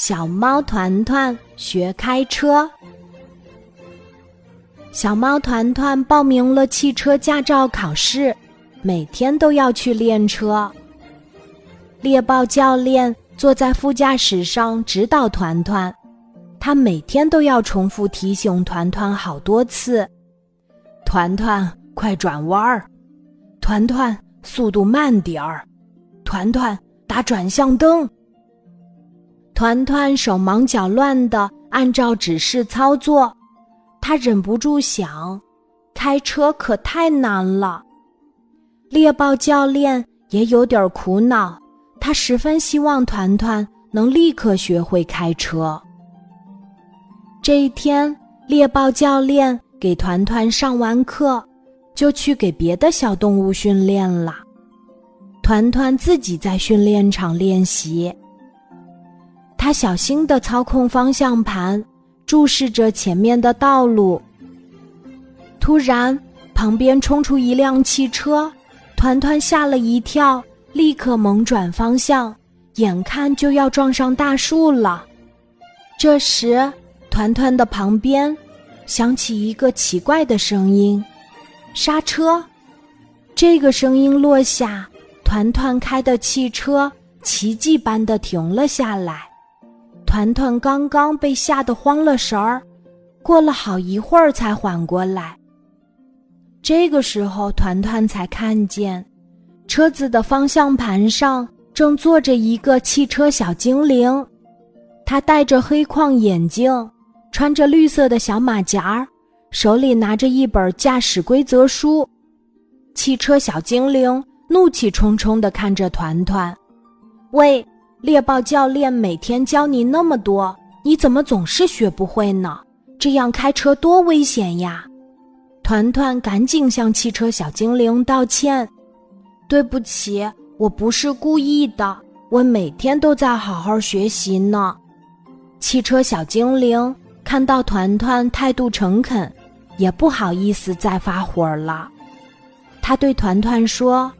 小猫团团学开车。小猫团团报名了汽车驾照考试，每天都要去练车。猎豹教练坐在副驾驶上指导团团，他每天都要重复提醒团团好多次：“团团，快转弯儿！团团，速度慢点儿！团团，打转向灯！”团团手忙脚乱地按照指示操作，他忍不住想：开车可太难了。猎豹教练也有点苦恼，他十分希望团团能立刻学会开车。这一天，猎豹教练给团团上完课，就去给别的小动物训练了。团团自己在训练场练习。他小心地操控方向盘，注视着前面的道路。突然，旁边冲出一辆汽车，团团吓了一跳，立刻猛转方向，眼看就要撞上大树了。这时，团团的旁边响起一个奇怪的声音：“刹车！”这个声音落下，团团开的汽车奇迹般的停了下来。团团刚刚被吓得慌了神儿，过了好一会儿才缓过来。这个时候，团团才看见，车子的方向盘上正坐着一个汽车小精灵，他戴着黑框眼镜，穿着绿色的小马甲，手里拿着一本驾驶规则书。汽车小精灵怒气冲冲地看着团团，喂！猎豹教练每天教你那么多，你怎么总是学不会呢？这样开车多危险呀！团团赶紧向汽车小精灵道歉：“对不起，我不是故意的，我每天都在好好学习呢。”汽车小精灵看到团团态度诚恳，也不好意思再发火了。他对团团说：“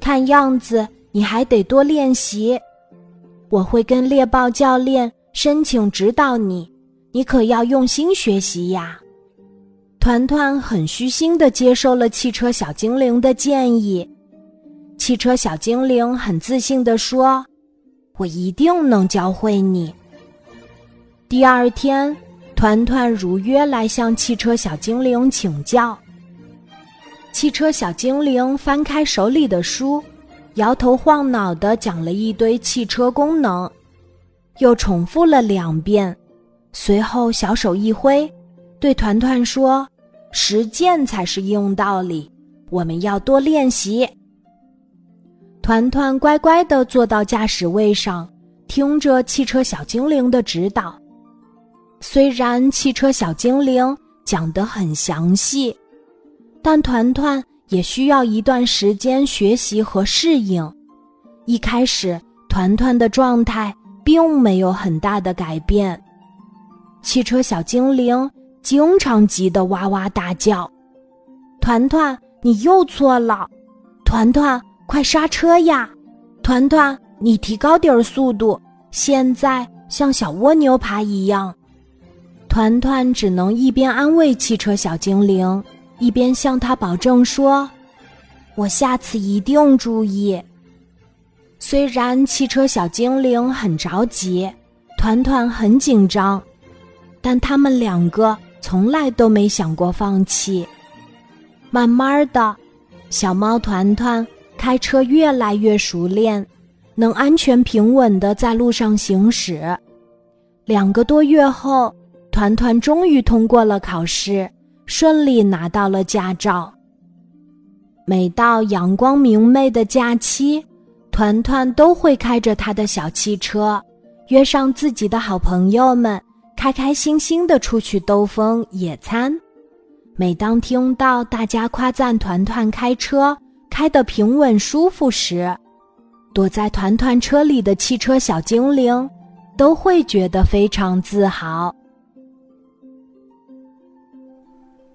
看样子你还得多练习。”我会跟猎豹教练申请指导你，你可要用心学习呀。团团很虚心的接受了汽车小精灵的建议。汽车小精灵很自信的说：“我一定能教会你。”第二天，团团如约来向汽车小精灵请教。汽车小精灵翻开手里的书。摇头晃脑的讲了一堆汽车功能，又重复了两遍，随后小手一挥，对团团说：“实践才是硬道理，我们要多练习。”团团乖乖的坐到驾驶位上，听着汽车小精灵的指导。虽然汽车小精灵讲得很详细，但团团。也需要一段时间学习和适应。一开始，团团的状态并没有很大的改变。汽车小精灵经常急得哇哇大叫：“团团，你又错了！团团，快刹车呀！团团，你提高点速度，现在像小蜗牛爬一样。”团团只能一边安慰汽车小精灵。一边向他保证说：“我下次一定注意。”虽然汽车小精灵很着急，团团很紧张，但他们两个从来都没想过放弃。慢慢的，小猫团团开车越来越熟练，能安全平稳的在路上行驶。两个多月后，团团终于通过了考试。顺利拿到了驾照。每到阳光明媚的假期，团团都会开着他的小汽车，约上自己的好朋友们，开开心心的出去兜风、野餐。每当听到大家夸赞团团开车开得平稳舒服时，躲在团团车里的汽车小精灵都会觉得非常自豪。